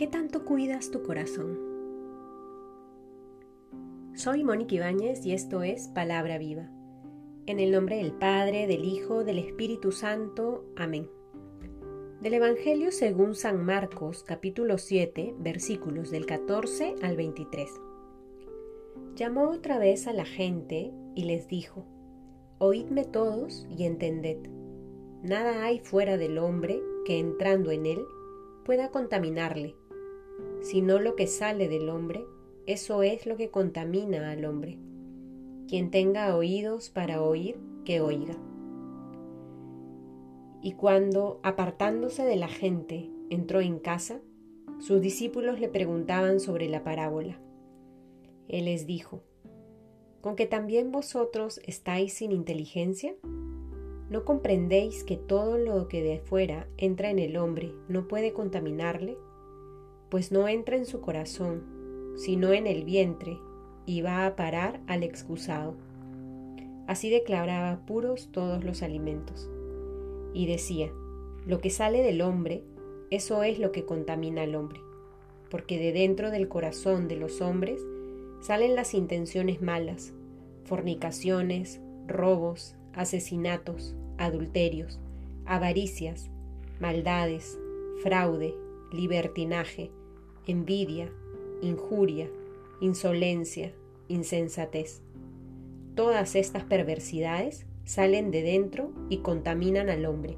¿Qué tanto cuidas tu corazón? Soy Mónica Ibáñez y esto es Palabra Viva. En el nombre del Padre, del Hijo, del Espíritu Santo. Amén. Del Evangelio según San Marcos, capítulo 7, versículos del 14 al 23. Llamó otra vez a la gente y les dijo, Oídme todos y entended. Nada hay fuera del hombre que entrando en él pueda contaminarle sino lo que sale del hombre, eso es lo que contamina al hombre. Quien tenga oídos para oír, que oiga. Y cuando, apartándose de la gente, entró en casa, sus discípulos le preguntaban sobre la parábola. Él les dijo, ¿con que también vosotros estáis sin inteligencia? ¿No comprendéis que todo lo que de fuera entra en el hombre no puede contaminarle? Pues no entra en su corazón, sino en el vientre, y va a parar al excusado. Así declaraba puros todos los alimentos. Y decía, lo que sale del hombre, eso es lo que contamina al hombre, porque de dentro del corazón de los hombres salen las intenciones malas, fornicaciones, robos, asesinatos, adulterios, avaricias, maldades, fraude, libertinaje, envidia, injuria, insolencia, insensatez. Todas estas perversidades salen de dentro y contaminan al hombre.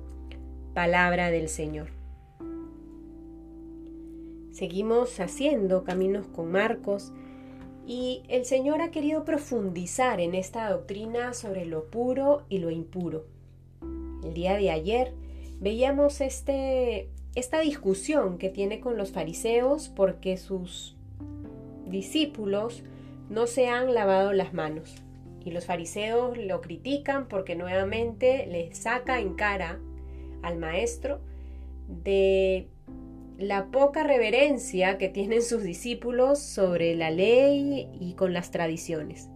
Palabra del Señor. Seguimos haciendo caminos con Marcos y el Señor ha querido profundizar en esta doctrina sobre lo puro y lo impuro. El día de ayer veíamos este esta discusión que tiene con los fariseos porque sus discípulos no se han lavado las manos. Y los fariseos lo critican porque nuevamente le saca en cara al maestro de la poca reverencia que tienen sus discípulos sobre la ley y con las tradiciones.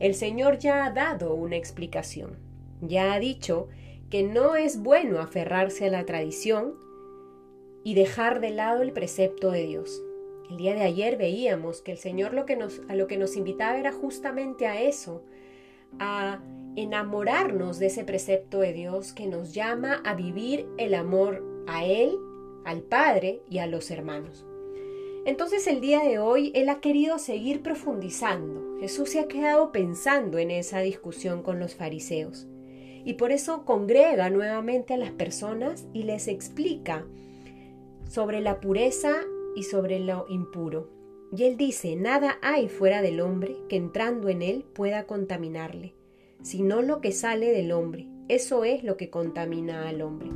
El Señor ya ha dado una explicación, ya ha dicho que no es bueno aferrarse a la tradición, y dejar de lado el precepto de Dios. El día de ayer veíamos que el Señor a lo que nos invitaba era justamente a eso, a enamorarnos de ese precepto de Dios que nos llama a vivir el amor a Él, al Padre y a los hermanos. Entonces el día de hoy Él ha querido seguir profundizando. Jesús se ha quedado pensando en esa discusión con los fariseos. Y por eso congrega nuevamente a las personas y les explica sobre la pureza y sobre lo impuro. Y él dice, nada hay fuera del hombre que entrando en él pueda contaminarle, sino lo que sale del hombre. Eso es lo que contamina al hombre.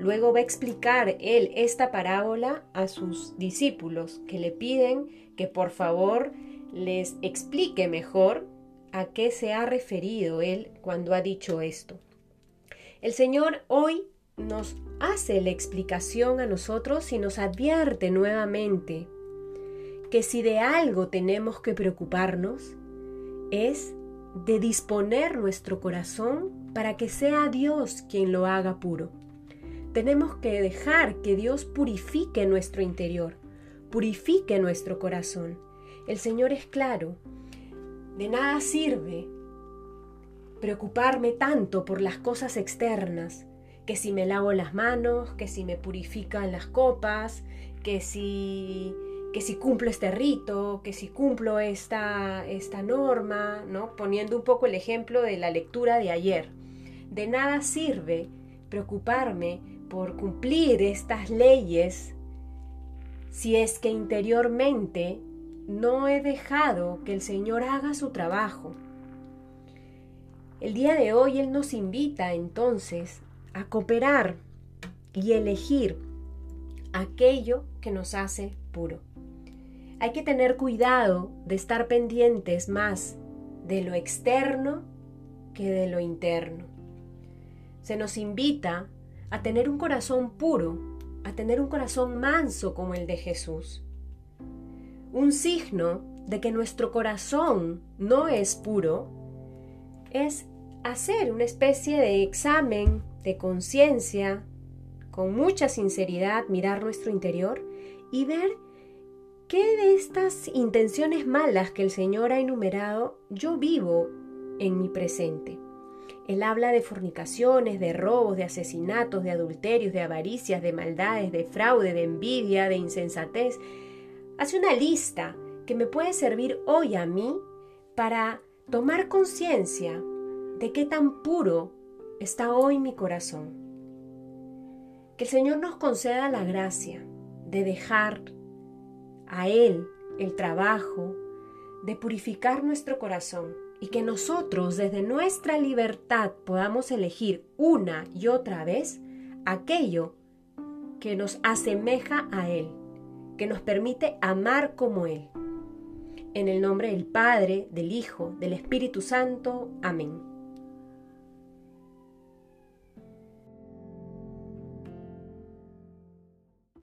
Luego va a explicar él esta parábola a sus discípulos que le piden que por favor les explique mejor a qué se ha referido él cuando ha dicho esto. El Señor hoy nos hace la explicación a nosotros y nos advierte nuevamente que si de algo tenemos que preocuparnos es de disponer nuestro corazón para que sea Dios quien lo haga puro. Tenemos que dejar que Dios purifique nuestro interior, purifique nuestro corazón. El Señor es claro, de nada sirve preocuparme tanto por las cosas externas, que si me lavo las manos, que si me purifican las copas, que si que si cumplo este rito, que si cumplo esta, esta norma, ¿no? Poniendo un poco el ejemplo de la lectura de ayer. De nada sirve preocuparme por cumplir estas leyes si es que interiormente no he dejado que el Señor haga su trabajo. El día de hoy Él nos invita entonces a cooperar y elegir aquello que nos hace puro. Hay que tener cuidado de estar pendientes más de lo externo que de lo interno. Se nos invita a tener un corazón puro, a tener un corazón manso como el de Jesús. Un signo de que nuestro corazón no es puro es hacer una especie de examen de conciencia, con mucha sinceridad, mirar nuestro interior y ver ¿qué de estas intenciones malas que el Señor ha enumerado yo vivo en mi presente? Él habla de fornicaciones, de robos, de asesinatos, de adulterios, de avaricias, de maldades, de fraude, de envidia, de insensatez. Hace una lista que me puede servir hoy a mí para tomar conciencia de qué tan puro está hoy mi corazón. Que el Señor nos conceda la gracia de dejar a Él el trabajo de purificar nuestro corazón y que nosotros desde nuestra libertad podamos elegir una y otra vez aquello que nos asemeja a Él, que nos permite amar como Él. En el nombre del Padre, del Hijo, del Espíritu Santo. Amén.